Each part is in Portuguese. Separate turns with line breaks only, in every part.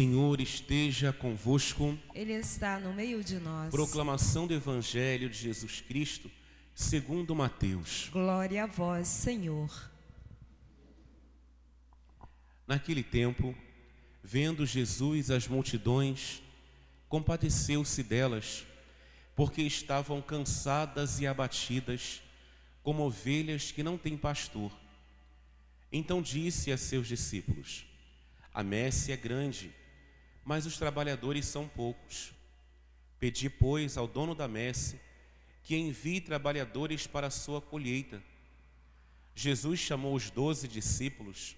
Senhor esteja convosco.
Ele está no meio de nós.
Proclamação do Evangelho de Jesus Cristo, segundo Mateus.
Glória a vós, Senhor.
Naquele tempo, vendo Jesus as multidões, compadeceu-se delas, porque estavam cansadas e abatidas, como ovelhas que não têm pastor. Então disse a seus discípulos: A messe é grande, mas os trabalhadores são poucos. Pedi, pois, ao dono da messe que envie trabalhadores para a sua colheita. Jesus chamou os doze discípulos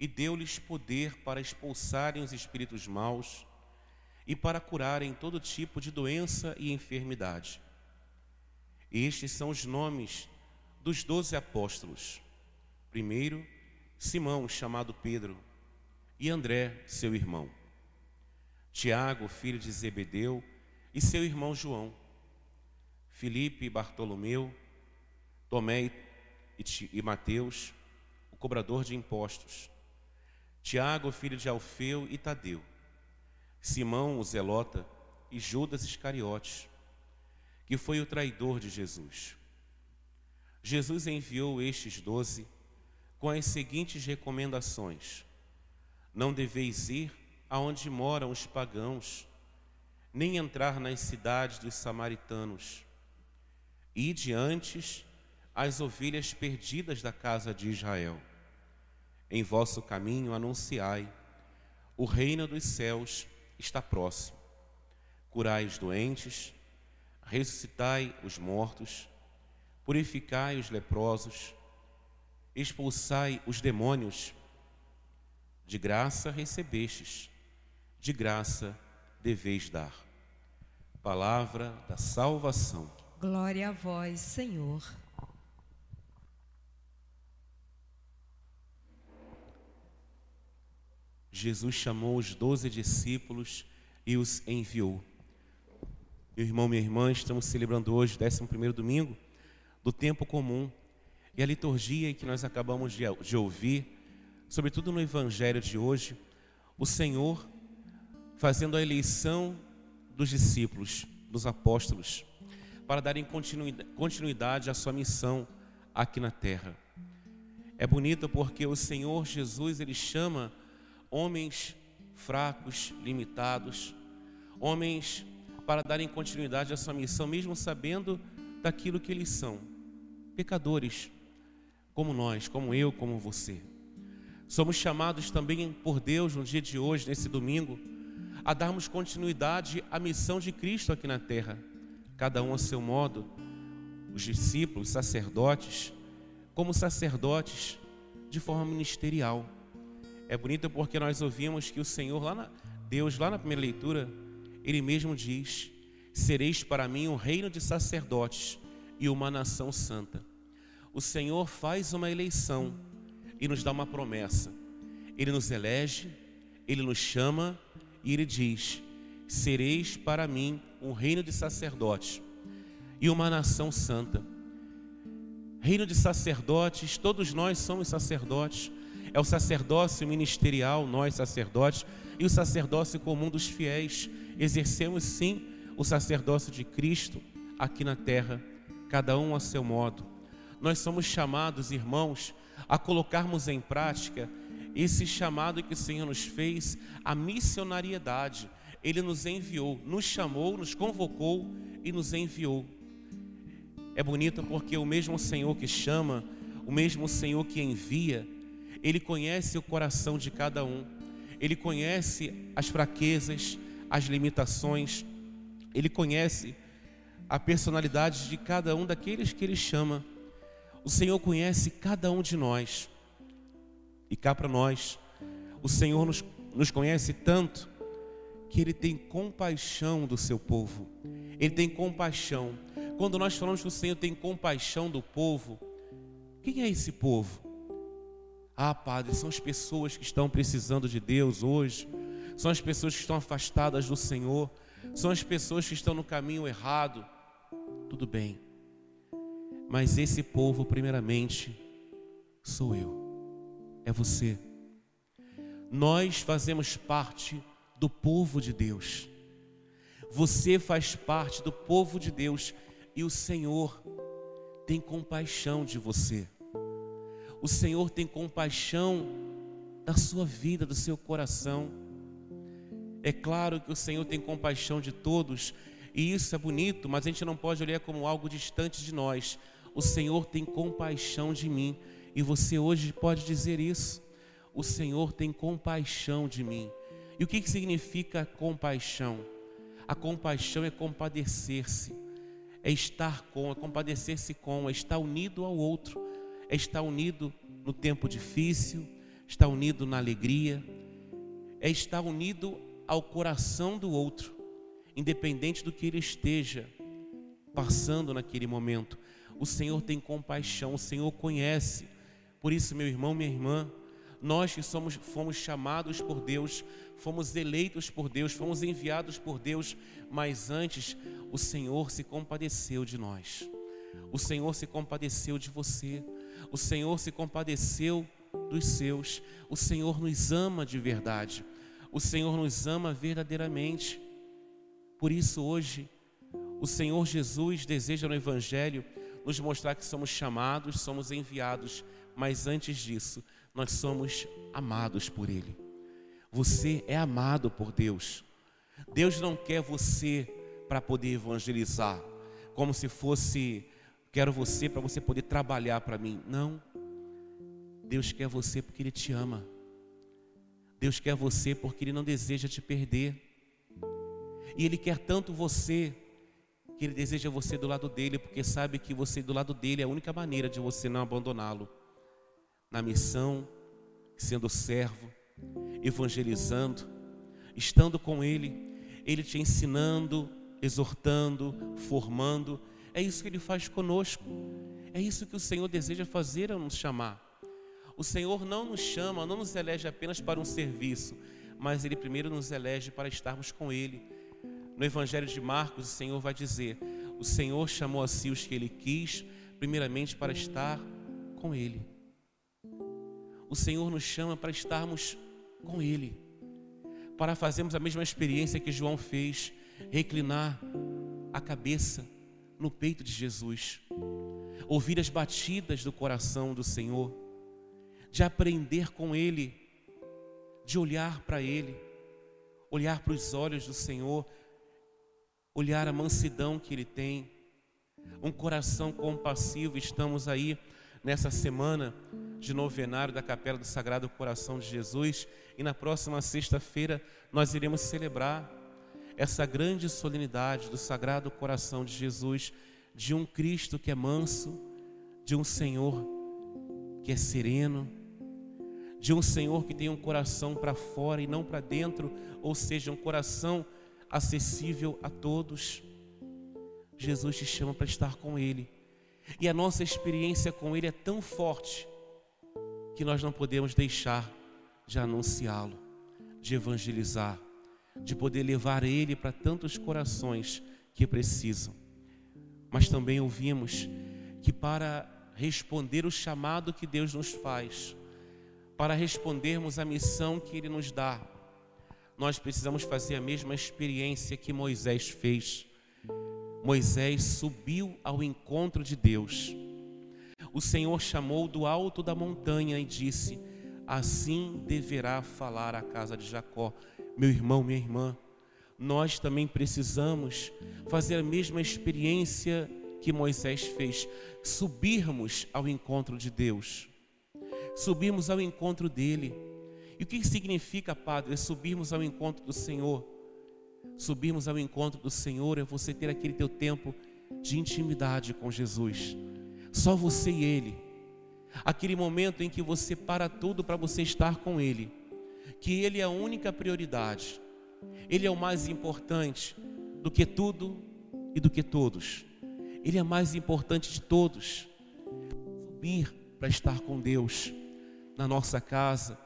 e deu-lhes poder para expulsarem os espíritos maus e para curarem todo tipo de doença e enfermidade. Estes são os nomes dos doze apóstolos. Primeiro, Simão, chamado Pedro, e André, seu irmão. Tiago, filho de Zebedeu, e seu irmão João. Filipe e Bartolomeu, Tomé e, e Mateus, o cobrador de impostos. Tiago, filho de Alfeu e Tadeu. Simão, o Zelota, e Judas Iscariotes, que foi o traidor de Jesus. Jesus enviou estes doze com as seguintes recomendações: Não deveis ir aonde moram os pagãos, nem entrar nas cidades dos samaritanos. Ide antes as ovelhas perdidas da casa de Israel. Em vosso caminho anunciai: o reino dos céus está próximo. Curai os doentes, ressuscitai os mortos, purificai os leprosos, expulsai os demônios. De graça recebestes, de graça deveis dar. Palavra da salvação.
Glória a vós, Senhor.
Jesus chamou os doze discípulos e os enviou. Meu irmão, minha irmã, estamos celebrando hoje, 11 primeiro domingo, do tempo comum. E a liturgia que nós acabamos de, de ouvir, sobretudo no Evangelho de hoje, o Senhor fazendo a eleição dos discípulos, dos apóstolos, para darem continuidade à sua missão aqui na terra. É bonito porque o Senhor Jesus, ele chama homens fracos, limitados, homens para darem continuidade à sua missão, mesmo sabendo daquilo que eles são, pecadores, como nós, como eu, como você. Somos chamados também por Deus no dia de hoje, nesse domingo, a darmos continuidade à missão de Cristo aqui na terra, cada um a seu modo, os discípulos, sacerdotes, como sacerdotes de forma ministerial. É bonito porque nós ouvimos que o Senhor, lá na, Deus, lá na primeira leitura, Ele mesmo diz: Sereis para mim um reino de sacerdotes e uma nação santa o Senhor faz uma eleição e nos dá uma promessa. Ele nos elege, ele nos chama e ele diz: Sereis para mim um reino de sacerdotes e uma nação santa. Reino de sacerdotes, todos nós somos sacerdotes. É o sacerdócio ministerial, nós sacerdotes, e o sacerdócio comum dos fiéis. Exercemos sim o sacerdócio de Cristo aqui na terra, cada um a seu modo nós somos chamados, irmãos, a colocarmos em prática esse chamado que o Senhor nos fez, a missionariedade. Ele nos enviou, nos chamou, nos convocou e nos enviou. É bonito porque o mesmo Senhor que chama, o mesmo Senhor que envia, Ele conhece o coração de cada um, Ele conhece as fraquezas, as limitações, Ele conhece a personalidade de cada um daqueles que Ele chama. O Senhor conhece cada um de nós. E cá para nós, o Senhor nos, nos conhece tanto que Ele tem compaixão do seu povo. Ele tem compaixão. Quando nós falamos que o Senhor tem compaixão do povo, quem é esse povo? Ah, Padre, são as pessoas que estão precisando de Deus hoje, são as pessoas que estão afastadas do Senhor, são as pessoas que estão no caminho errado. Tudo bem, mas esse povo, primeiramente, sou eu, é você. Nós fazemos parte do povo de Deus. Você faz parte do povo de Deus e o Senhor tem compaixão de você. O Senhor tem compaixão da sua vida, do seu coração. É claro que o Senhor tem compaixão de todos, e isso é bonito, mas a gente não pode olhar como algo distante de nós. O Senhor tem compaixão de mim, e você hoje pode dizer isso. O Senhor tem compaixão de mim. E o que, que significa compaixão? A compaixão é compadecer-se, é estar com, é compadecer-se com, é estar unido ao outro, é estar unido no tempo difícil, estar unido na alegria, é estar unido ao coração do outro, independente do que ele esteja passando naquele momento. O Senhor tem compaixão, o Senhor conhece. Por isso, meu irmão, minha irmã, nós que somos, fomos chamados por Deus, fomos eleitos por Deus, fomos enviados por Deus, mas antes o Senhor se compadeceu de nós. O Senhor se compadeceu de você. O Senhor se compadeceu dos seus. O Senhor nos ama de verdade. O Senhor nos ama verdadeiramente. Por isso, hoje, o Senhor Jesus deseja no Evangelho nos mostrar que somos chamados, somos enviados, mas antes disso, nós somos amados por Ele. Você é amado por Deus. Deus não quer você para poder evangelizar, como se fosse, quero você para você poder trabalhar para mim. Não. Deus quer você porque Ele te ama. Deus quer você porque Ele não deseja te perder. E Ele quer tanto você que Ele deseja você do lado dele, porque sabe que você do lado dele é a única maneira de você não abandoná-lo. Na missão, sendo servo, evangelizando, estando com Ele, Ele te ensinando, exortando, formando. É isso que Ele faz conosco. É isso que o Senhor deseja fazer ao nos chamar. O Senhor não nos chama, não nos elege apenas para um serviço, mas Ele primeiro nos elege para estarmos com Ele. No Evangelho de Marcos, o Senhor vai dizer: O Senhor chamou a si os que Ele quis, primeiramente para estar com Ele. O Senhor nos chama para estarmos com Ele, para fazermos a mesma experiência que João fez, reclinar a cabeça no peito de Jesus, ouvir as batidas do coração do Senhor de aprender com Ele, de olhar para Ele, olhar para os olhos do Senhor, olhar a mansidão que Ele tem, um coração compassivo. Estamos aí nessa semana de novenário da Capela do Sagrado Coração de Jesus e na próxima sexta-feira nós iremos celebrar essa grande solenidade do Sagrado Coração de Jesus, de um Cristo que é manso, de um Senhor que é sereno de um Senhor que tem um coração para fora e não para dentro, ou seja, um coração acessível a todos. Jesus te chama para estar com Ele. E a nossa experiência com Ele é tão forte que nós não podemos deixar de anunciá-lo, de evangelizar, de poder levar Ele para tantos corações que precisam. Mas também ouvimos que para responder o chamado que Deus nos faz, para respondermos à missão que Ele nos dá, nós precisamos fazer a mesma experiência que Moisés fez. Moisés subiu ao encontro de Deus. O Senhor chamou do alto da montanha e disse: Assim deverá falar a casa de Jacó. Meu irmão, minha irmã, nós também precisamos fazer a mesma experiência que Moisés fez, subirmos ao encontro de Deus subirmos ao encontro dele. E o que significa, Padre, é subirmos ao encontro do Senhor? Subirmos ao encontro do Senhor é você ter aquele teu tempo de intimidade com Jesus. Só você e Ele. Aquele momento em que você para tudo para você estar com Ele. Que Ele é a única prioridade. Ele é o mais importante do que tudo e do que todos. Ele é mais importante de todos. Subir para estar com Deus na nossa casa,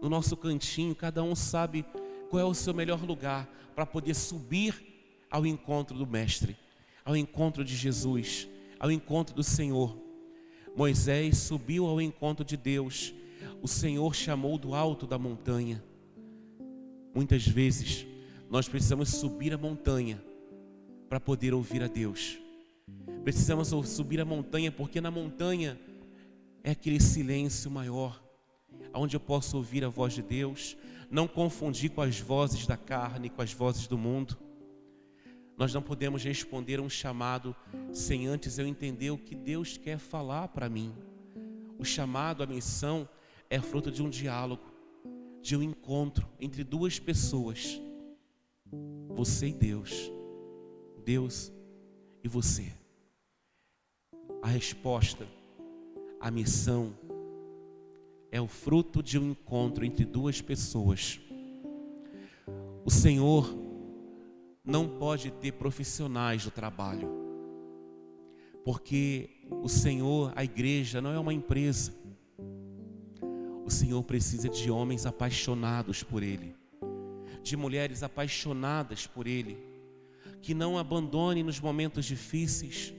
no nosso cantinho, cada um sabe qual é o seu melhor lugar para poder subir ao encontro do Mestre, ao encontro de Jesus, ao encontro do Senhor. Moisés subiu ao encontro de Deus, o Senhor chamou do alto da montanha. Muitas vezes nós precisamos subir a montanha para poder ouvir a Deus. Precisamos subir a montanha porque na montanha é aquele silêncio maior, onde eu posso ouvir a voz de Deus, não confundir com as vozes da carne, com as vozes do mundo. Nós não podemos responder a um chamado sem antes eu entender o que Deus quer falar para mim. O chamado, a missão é fruto de um diálogo, de um encontro entre duas pessoas. Você e Deus. Deus e você. A resposta, a missão, é o fruto de um encontro entre duas pessoas. O Senhor não pode ter profissionais do trabalho, porque o Senhor, a igreja, não é uma empresa. O Senhor precisa de homens apaixonados por Ele, de mulheres apaixonadas por Ele, que não abandone nos momentos difíceis,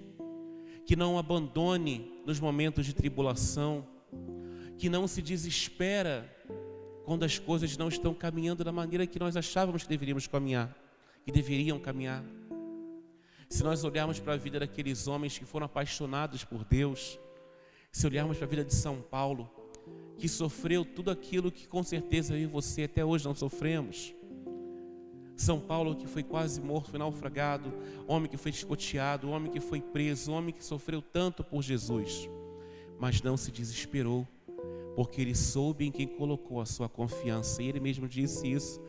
que não abandone nos momentos de tribulação, que não se desespera quando as coisas não estão caminhando da maneira que nós achávamos que deveríamos caminhar que deveriam caminhar. Se nós olharmos para a vida daqueles homens que foram apaixonados por Deus, se olharmos para a vida de São Paulo, que sofreu tudo aquilo que com certeza eu e você até hoje não sofremos. São Paulo que foi quase morto, foi naufragado, homem que foi escoteado, homem que foi preso, homem que sofreu tanto por Jesus, mas não se desesperou, porque ele soube em quem colocou a sua confiança, e ele mesmo disse isso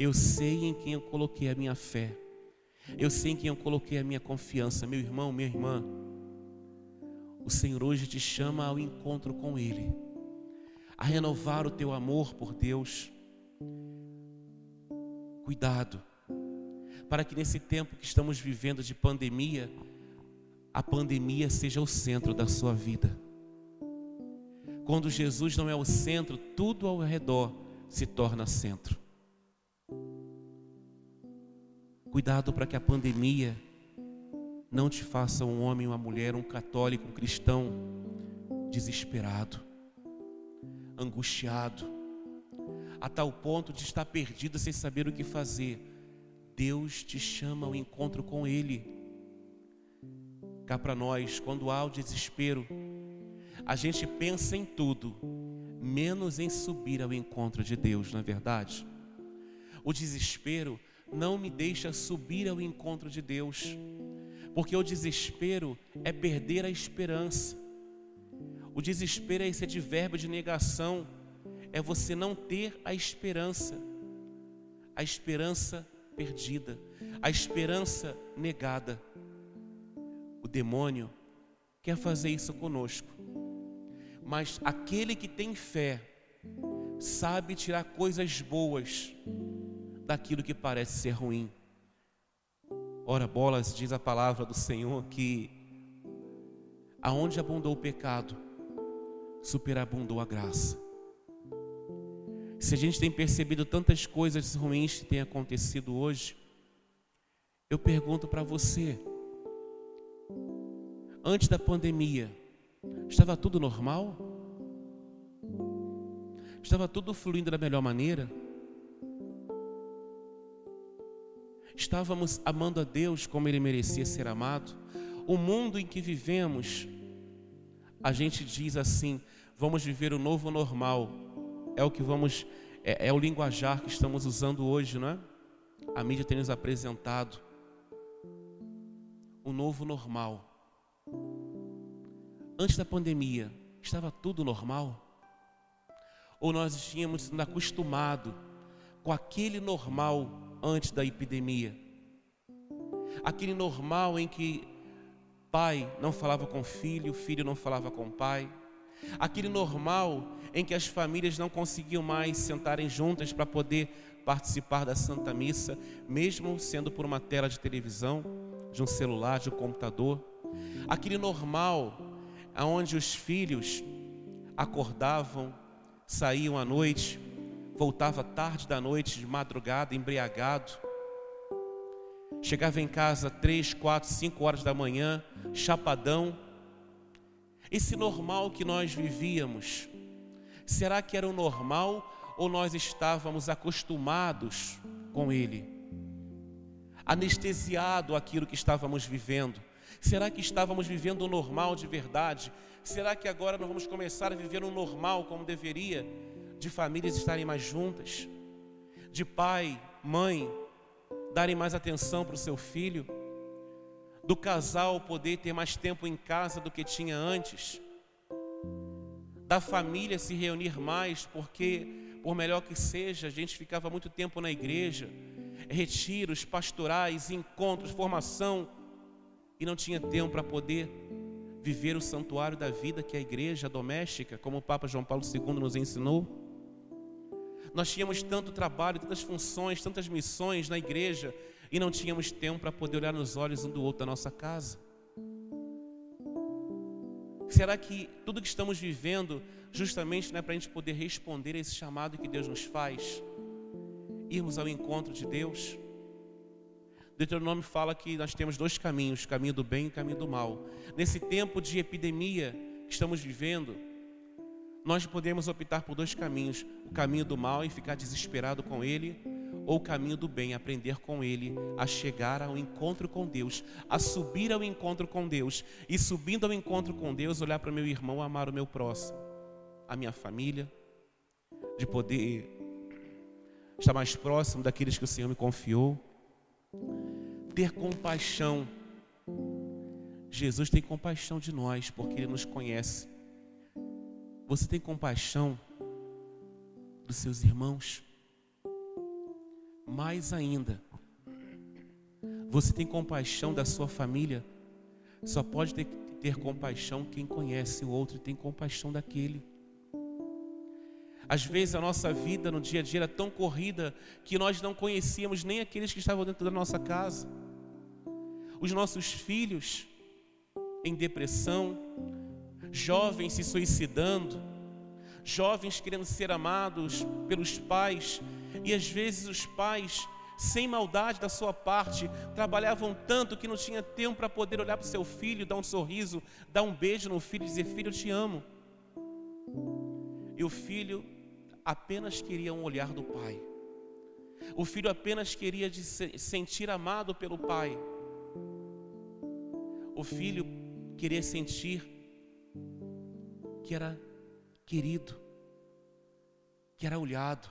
eu sei em quem eu coloquei a minha fé. Eu sei em quem eu coloquei a minha confiança. Meu irmão, minha irmã. O Senhor hoje te chama ao encontro com Ele, a renovar o teu amor por Deus. Cuidado, para que nesse tempo que estamos vivendo de pandemia, a pandemia seja o centro da sua vida. Quando Jesus não é o centro, tudo ao redor se torna centro. Cuidado para que a pandemia não te faça um homem, uma mulher, um católico, um cristão desesperado, angustiado, a tal ponto de estar perdido sem saber o que fazer. Deus te chama ao encontro com Ele. Cá para nós, quando há o desespero, a gente pensa em tudo, menos em subir ao encontro de Deus, não é verdade? O desespero não me deixa subir ao encontro de Deus, porque o desespero é perder a esperança. O desespero é esse advérbio de negação, é você não ter a esperança, a esperança perdida, a esperança negada. O demônio quer fazer isso conosco, mas aquele que tem fé sabe tirar coisas boas daquilo que parece ser ruim. Ora, bolas, diz a palavra do Senhor que aonde abundou o pecado, superabundou a graça. Se a gente tem percebido tantas coisas ruins que têm acontecido hoje, eu pergunto para você, antes da pandemia, estava tudo normal? Estava tudo fluindo da melhor maneira? Estávamos amando a Deus como Ele merecia ser amado. O mundo em que vivemos, a gente diz assim: vamos viver o novo normal. É o que vamos, é, é o linguajar que estamos usando hoje, não é? A mídia tem nos apresentado o novo normal. Antes da pandemia, estava tudo normal? Ou nós tínhamos nos acostumado com aquele normal antes da epidemia. Aquele normal em que pai não falava com filho, filho não falava com pai. Aquele normal em que as famílias não conseguiam mais sentarem juntas para poder participar da Santa Missa, mesmo sendo por uma tela de televisão, de um celular, de um computador. Aquele normal onde os filhos acordavam, saíam à noite, voltava tarde da noite, de madrugada, embriagado. Chegava em casa três, quatro, cinco horas da manhã, chapadão. Esse normal que nós vivíamos, será que era o normal ou nós estávamos acostumados com ele, anestesiado aquilo que estávamos vivendo? Será que estávamos vivendo o normal de verdade? Será que agora nós vamos começar a viver um normal como deveria, de famílias estarem mais juntas, de pai, mãe, darem mais atenção para o seu filho, do casal poder ter mais tempo em casa do que tinha antes, da família se reunir mais, porque, por melhor que seja, a gente ficava muito tempo na igreja, retiros pastorais, encontros, formação, e não tinha tempo para poder viver o santuário da vida que é a igreja doméstica, como o Papa João Paulo II nos ensinou. Nós tínhamos tanto trabalho, tantas funções, tantas missões na igreja e não tínhamos tempo para poder olhar nos olhos um do outro da nossa casa. Será que tudo que estamos vivendo justamente não é para a gente poder responder a esse chamado que Deus nos faz? Irmos ao encontro de Deus? Deuteronômio fala que nós temos dois caminhos, caminho do bem e caminho do mal. Nesse tempo de epidemia que estamos vivendo, nós podemos optar por dois caminhos: o caminho do mal e ficar desesperado com ele, ou o caminho do bem, aprender com ele a chegar ao encontro com Deus, a subir ao encontro com Deus e subindo ao encontro com Deus, olhar para o meu irmão, amar o meu próximo, a minha família, de poder estar mais próximo daqueles que o Senhor me confiou, ter compaixão. Jesus tem compaixão de nós, porque Ele nos conhece. Você tem compaixão dos seus irmãos? Mais ainda, você tem compaixão da sua família? Só pode ter, ter compaixão quem conhece o outro e tem compaixão daquele. Às vezes a nossa vida no dia a dia era tão corrida que nós não conhecíamos nem aqueles que estavam dentro da nossa casa. Os nossos filhos em depressão, jovens se suicidando, jovens querendo ser amados pelos pais, e às vezes os pais, sem maldade da sua parte, trabalhavam tanto que não tinha tempo para poder olhar para o seu filho, dar um sorriso, dar um beijo no filho e dizer: Filho, eu te amo. E o filho apenas queria um olhar do pai. O filho apenas queria se sentir amado pelo pai. O filho queria sentir que era querido, que era olhado.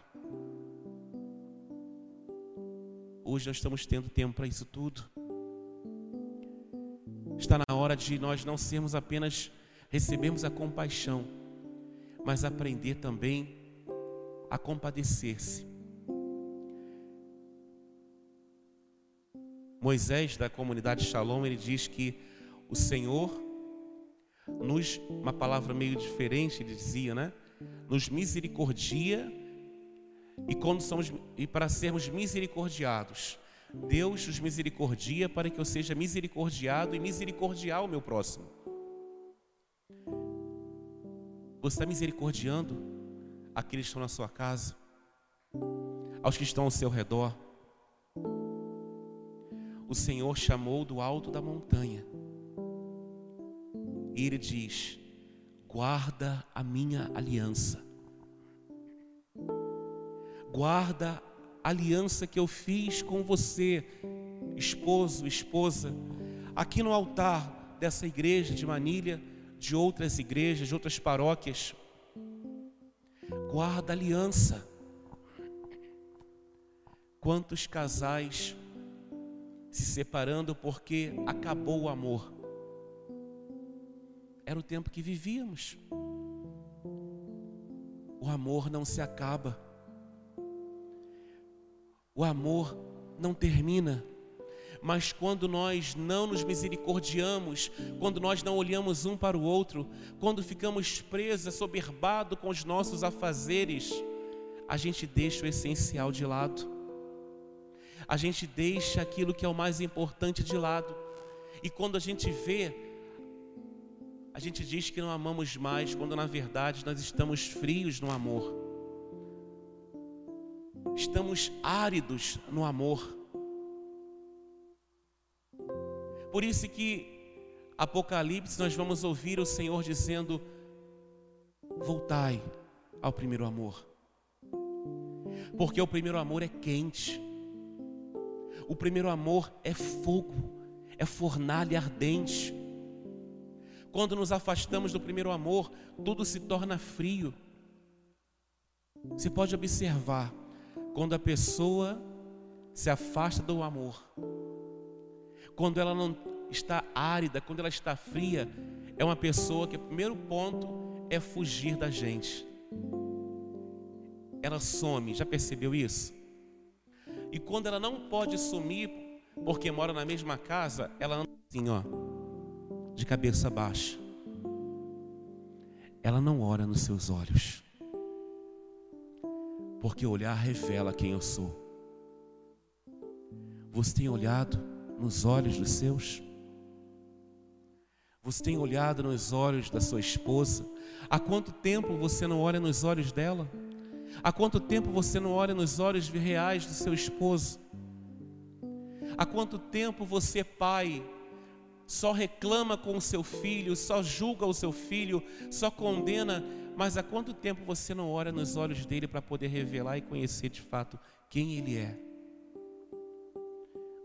Hoje nós estamos tendo tempo para isso tudo. Está na hora de nós não sermos apenas recebermos a compaixão, mas aprender também a compadecer-se. Moisés da comunidade Shalom, ele diz que o Senhor nos, uma palavra meio diferente, ele dizia, né? Nos misericordia e quando somos e para sermos misericordiados. Deus nos misericordia para que eu seja misericordiado e misericordial ao meu próximo. Você está misericordiando aqueles que estão na sua casa, aos que estão ao seu redor. O Senhor chamou do alto da montanha e ele diz: guarda a minha aliança, guarda a aliança que eu fiz com você, esposo, esposa, aqui no altar dessa igreja de Manilha, de outras igrejas, de outras paróquias. Guarda a aliança. Quantos casais se separando porque acabou o amor? Era o tempo que vivíamos. O amor não se acaba. O amor não termina. Mas quando nós não nos misericordiamos, quando nós não olhamos um para o outro, quando ficamos presos, assoberbados com os nossos afazeres, a gente deixa o essencial de lado. A gente deixa aquilo que é o mais importante de lado. E quando a gente vê, a gente diz que não amamos mais, quando na verdade nós estamos frios no amor. Estamos áridos no amor. Por isso que Apocalipse nós vamos ouvir o Senhor dizendo: Voltai ao primeiro amor. Porque o primeiro amor é quente. O primeiro amor é fogo, é fornalha ardente. Quando nos afastamos do primeiro amor, tudo se torna frio. Você pode observar, quando a pessoa se afasta do amor, quando ela não está árida, quando ela está fria, é uma pessoa que o primeiro ponto é fugir da gente. Ela some, já percebeu isso? E quando ela não pode sumir, porque mora na mesma casa, ela anda assim, ó, de cabeça baixa. Ela não ora nos seus olhos, porque olhar revela quem eu sou. Você tem olhado nos olhos dos seus? Você tem olhado nos olhos da sua esposa? Há quanto tempo você não olha nos olhos dela? Há quanto tempo você não olha nos olhos reais do seu esposo? Há quanto tempo você, pai, só reclama com o seu filho, só julga o seu filho, só condena, mas há quanto tempo você não olha nos olhos dele para poder revelar e conhecer de fato quem ele é?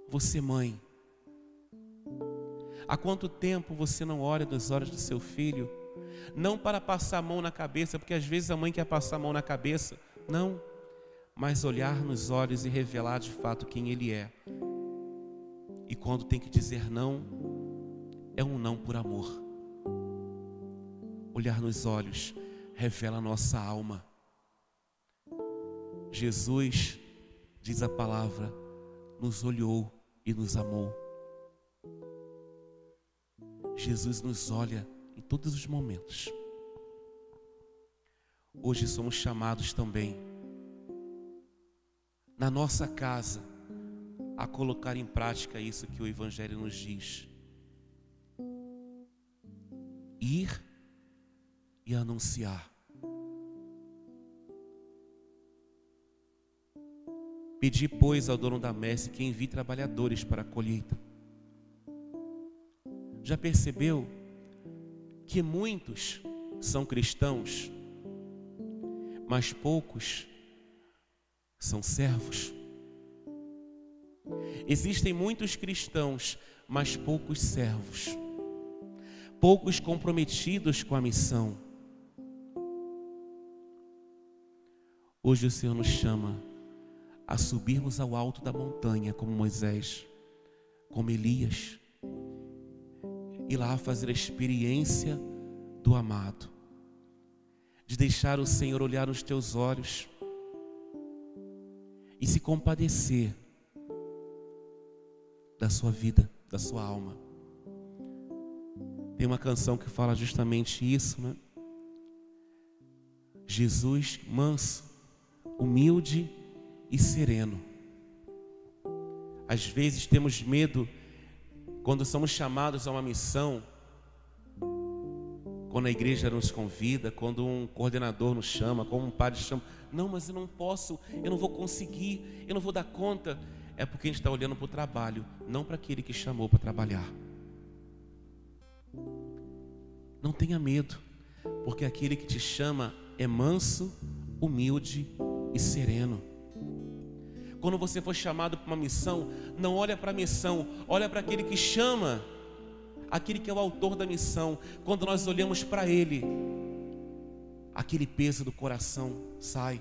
Você, mãe, há quanto tempo você não olha nos olhos do seu filho? Não para passar a mão na cabeça, porque às vezes a mãe quer passar a mão na cabeça, não, mas olhar nos olhos e revelar de fato quem ele é. E quando tem que dizer não, é um não por amor. Olhar nos olhos revela a nossa alma. Jesus, diz a palavra, nos olhou e nos amou. Jesus nos olha em todos os momentos. Hoje somos chamados também, na nossa casa, a colocar em prática isso que o Evangelho nos diz. Ir e anunciar. Pedi, pois, ao dono da messe que envie trabalhadores para a colheita. Já percebeu que muitos são cristãos, mas poucos são servos? Existem muitos cristãos, mas poucos servos, poucos comprometidos com a missão. Hoje o Senhor nos chama a subirmos ao alto da montanha, como Moisés, como Elias, e lá fazer a experiência do amado, de deixar o Senhor olhar nos teus olhos e se compadecer da sua vida, da sua alma. Tem uma canção que fala justamente isso, né? Jesus manso, humilde e sereno. Às vezes temos medo quando somos chamados a uma missão, quando a igreja nos convida, quando um coordenador nos chama, quando um padre chama, não, mas eu não posso, eu não vou conseguir, eu não vou dar conta. É porque a gente está olhando para o trabalho, não para aquele que chamou para trabalhar. Não tenha medo, porque aquele que te chama é manso, humilde e sereno. Quando você for chamado para uma missão, não olha para a missão, olha para aquele que chama, aquele que é o autor da missão. Quando nós olhamos para ele, aquele peso do coração sai,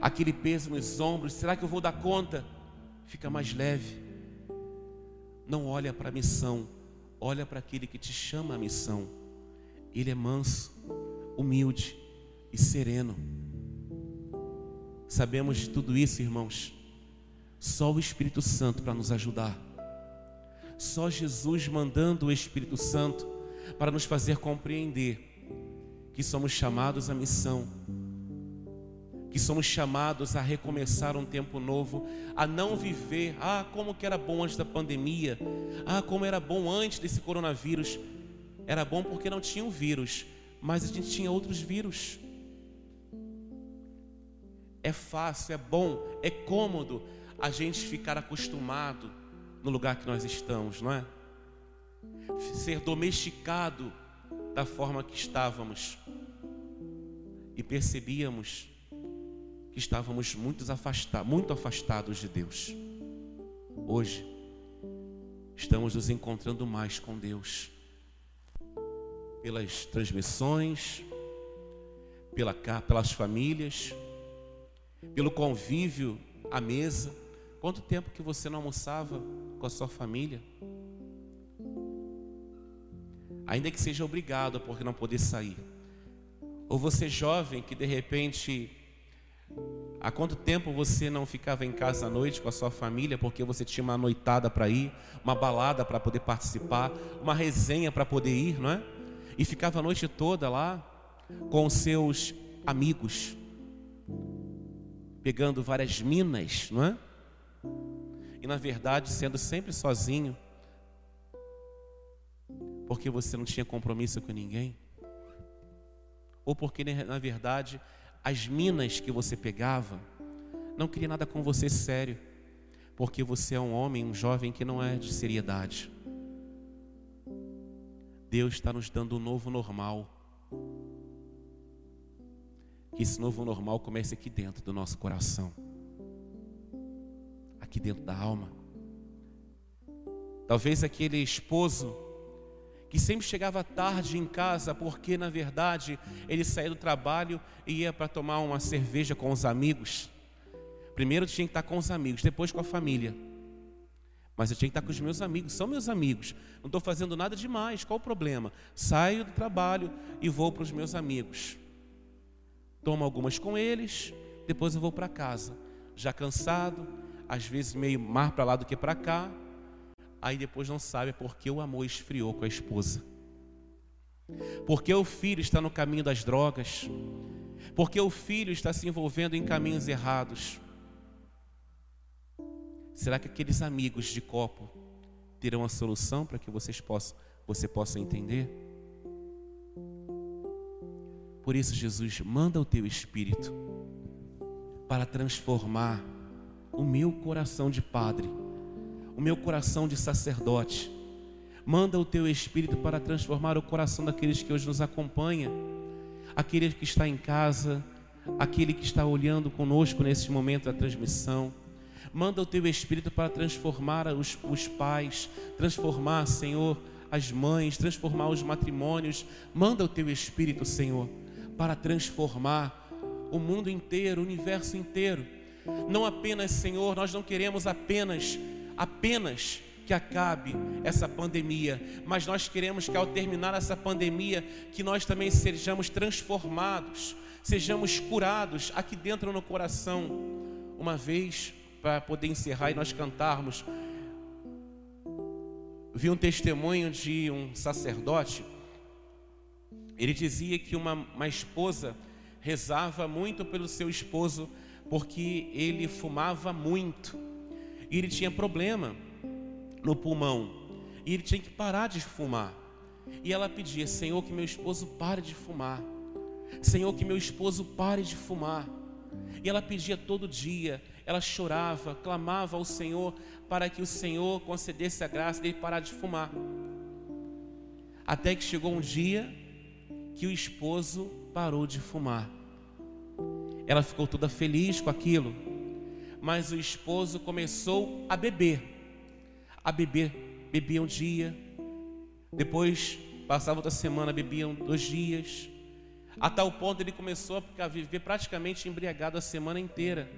aquele peso nos ombros, será que eu vou dar conta? Fica mais leve. Não olha para a missão, olha para aquele que te chama à missão. Ele é manso, humilde e sereno. Sabemos de tudo isso, irmãos, só o Espírito Santo para nos ajudar. Só Jesus mandando o Espírito Santo para nos fazer compreender que somos chamados à missão, que somos chamados a recomeçar um tempo novo, a não viver, ah, como que era bom antes da pandemia, ah, como era bom antes desse coronavírus. Era bom porque não tinha o vírus, mas a gente tinha outros vírus. É fácil, é bom, é cômodo a gente ficar acostumado no lugar que nós estamos, não é? Ser domesticado da forma que estávamos. E percebíamos que estávamos muito afastados, muito afastados de Deus. Hoje, estamos nos encontrando mais com Deus. Pelas transmissões, pela, pelas famílias, pelo convívio à mesa. Quanto tempo que você não almoçava com a sua família? Ainda que seja obrigado porque não poder sair. Ou você jovem que de repente Há quanto tempo você não ficava em casa à noite com a sua família porque você tinha uma noitada para ir, uma balada para poder participar, uma resenha para poder ir, não é? E ficava a noite toda lá com os seus amigos, pegando várias minas, não é? E na verdade sendo sempre sozinho, porque você não tinha compromisso com ninguém, ou porque na verdade as minas que você pegava, não queria nada com você sério, porque você é um homem, um jovem que não é de seriedade. Deus está nos dando um novo normal. Que esse novo normal comece aqui dentro do nosso coração, aqui dentro da alma. Talvez aquele esposo que sempre chegava tarde em casa, porque na verdade ele saía do trabalho e ia para tomar uma cerveja com os amigos. Primeiro tinha que estar com os amigos, depois com a família. Mas eu tinha que estar com os meus amigos, são meus amigos. Não estou fazendo nada demais, qual o problema? Saio do trabalho e vou para os meus amigos. Tomo algumas com eles, depois eu vou para casa, já cansado, às vezes meio mais para lá do que para cá, aí depois não sabe porque o amor esfriou com a esposa. Porque o filho está no caminho das drogas. Porque o filho está se envolvendo em caminhos errados. Será que aqueles amigos de copo terão a solução para que vocês possam, você possa entender? Por isso, Jesus, manda o teu espírito para transformar o meu coração de padre o meu coração de sacerdote. Manda o teu espírito para transformar o coração daqueles que hoje nos acompanha, aquele que está em casa, aquele que está olhando conosco nesse momento da transmissão. Manda o teu espírito para transformar os, os pais, transformar, Senhor, as mães, transformar os matrimônios. Manda o teu espírito, Senhor, para transformar o mundo inteiro, o universo inteiro. Não apenas, Senhor, nós não queremos apenas apenas que acabe essa pandemia, mas nós queremos que ao terminar essa pandemia, que nós também sejamos transformados, sejamos curados aqui dentro no coração. Uma vez, para poder encerrar e nós cantarmos, vi um testemunho de um sacerdote. Ele dizia que uma, uma esposa rezava muito pelo seu esposo porque ele fumava muito e ele tinha problema no pulmão. E ele tinha que parar de fumar. E ela pedia: Senhor, que meu esposo pare de fumar. Senhor, que meu esposo pare de fumar. E ela pedia todo dia, ela chorava, clamava ao Senhor para que o Senhor concedesse a graça de ele parar de fumar. Até que chegou um dia que o esposo parou de fumar. Ela ficou toda feliz com aquilo mas o esposo começou a beber. A beber, bebia um dia, depois passava outra semana, bebiam dois dias, a tal ponto ele começou a viver praticamente embriagado a semana inteira.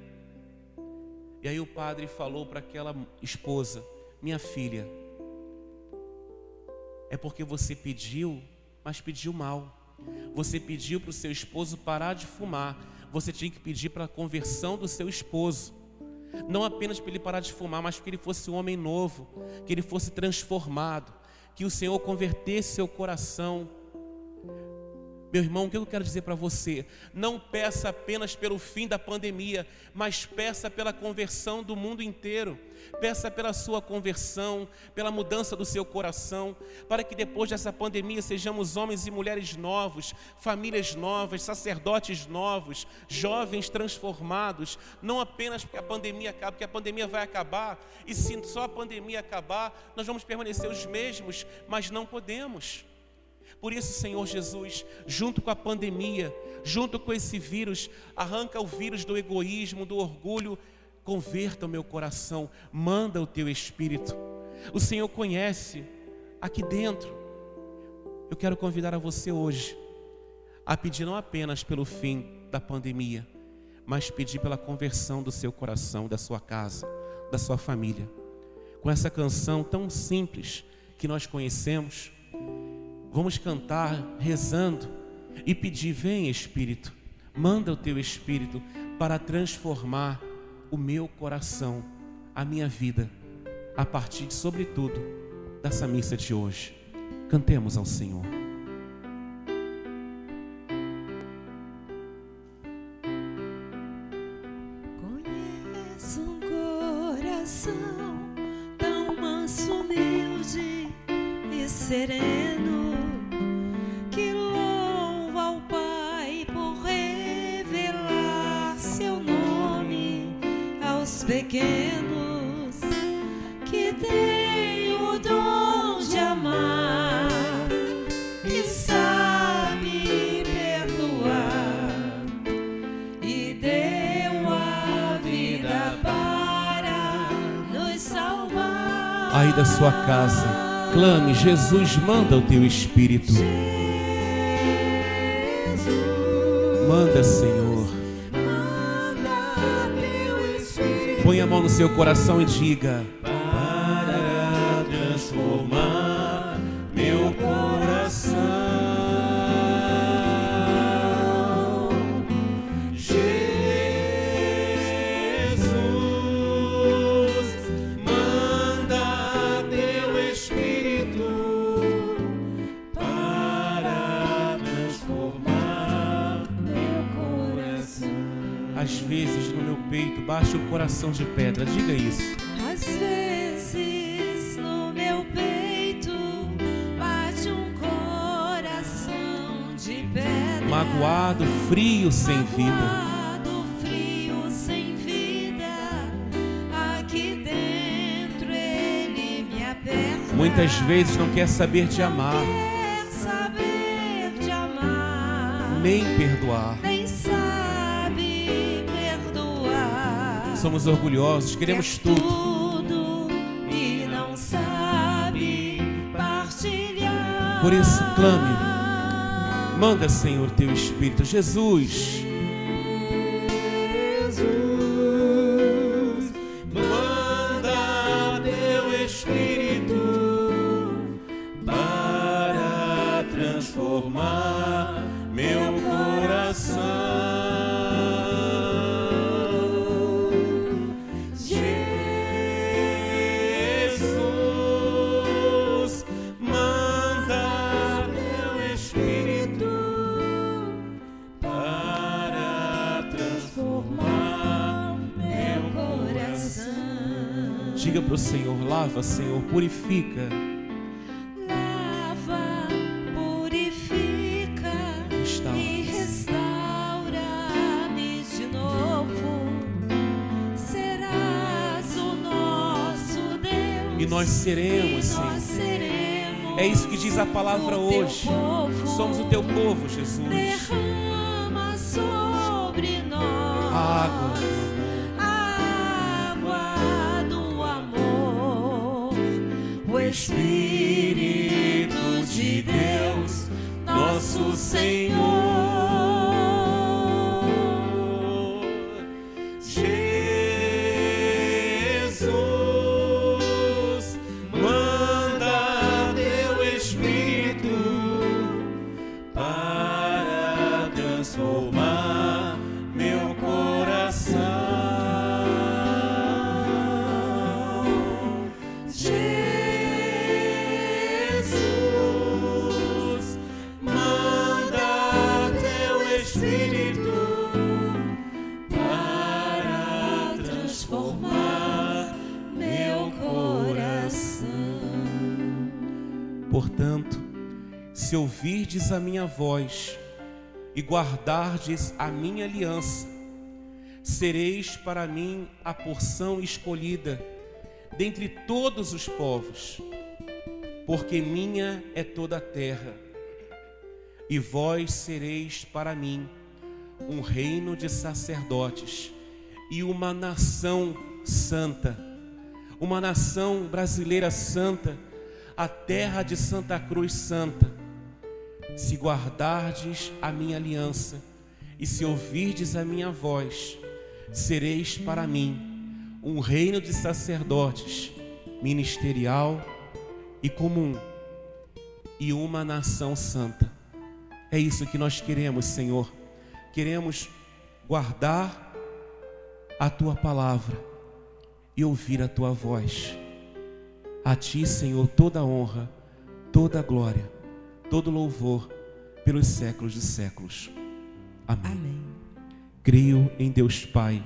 E aí o padre falou para aquela esposa: Minha filha, é porque você pediu, mas pediu mal. Você pediu para o seu esposo parar de fumar. Você tinha que pedir para a conversão do seu esposo. Não apenas para ele parar de fumar, mas que ele fosse um homem novo, que ele fosse transformado, que o Senhor convertesse seu coração meu irmão, o que eu quero dizer para você? Não peça apenas pelo fim da pandemia, mas peça pela conversão do mundo inteiro. Peça pela sua conversão, pela mudança do seu coração, para que depois dessa pandemia sejamos homens e mulheres novos, famílias novas, sacerdotes novos, jovens transformados, não apenas porque a pandemia acaba, porque a pandemia vai acabar, e se só a pandemia acabar, nós vamos permanecer os mesmos, mas não podemos. Por isso, Senhor Jesus, junto com a pandemia, junto com esse vírus, arranca o vírus do egoísmo, do orgulho, converta o meu coração, manda o teu espírito. O Senhor conhece aqui dentro. Eu quero convidar a você hoje a pedir não apenas pelo fim da pandemia, mas pedir pela conversão do seu coração, da sua casa, da sua família. Com essa canção tão simples que nós conhecemos, Vamos cantar rezando e pedir: Vem Espírito, manda o teu Espírito para transformar o meu coração, a minha vida, a partir, de, sobretudo, dessa missa de hoje. Cantemos ao Senhor. Aí da sua casa, clame: Jesus, manda o teu espírito. Manda, Senhor. Põe a mão no seu coração e diga:
coração
de pedra, diga isso.
Às vezes no meu peito bate um coração de pedra.
Magoado, frio, sem vida.
Magoado, frio, sem vida. Aqui dentro ele me aperta.
Muitas vezes não quer saber de amar,
saber de amar.
nem perdoar. Somos orgulhosos, queremos
Quer
tudo.
tudo e não sabe partilhar.
Por isso, clame. Manda, Senhor, teu Espírito. Jesus,
Jesus,
purifica.
Lava, purifica
Restaura.
e restaura-me de novo. Serás o nosso Deus.
E nós seremos,
E nós seremos
É isso que diz a palavra hoje.
povo.
Somos o teu povo, Jesus.
Derrama sobre nós
água
Espírito de Deus, nosso Senhor.
Se ouvirdes a minha voz e guardardes a minha aliança, sereis para mim a porção escolhida dentre todos os povos, porque minha é toda a terra e vós sereis para mim um reino de sacerdotes e uma nação santa, uma nação brasileira santa, a terra de Santa Cruz Santa. Se guardardes a minha aliança e se ouvirdes a minha voz, sereis para mim um reino de sacerdotes, ministerial e comum, e uma nação santa. É isso que nós queremos, Senhor. Queremos guardar a tua palavra e ouvir a tua voz. A ti, Senhor, toda honra, toda glória, todo louvor pelos séculos de séculos. Amém.
Amém.
Creio em Deus Pai.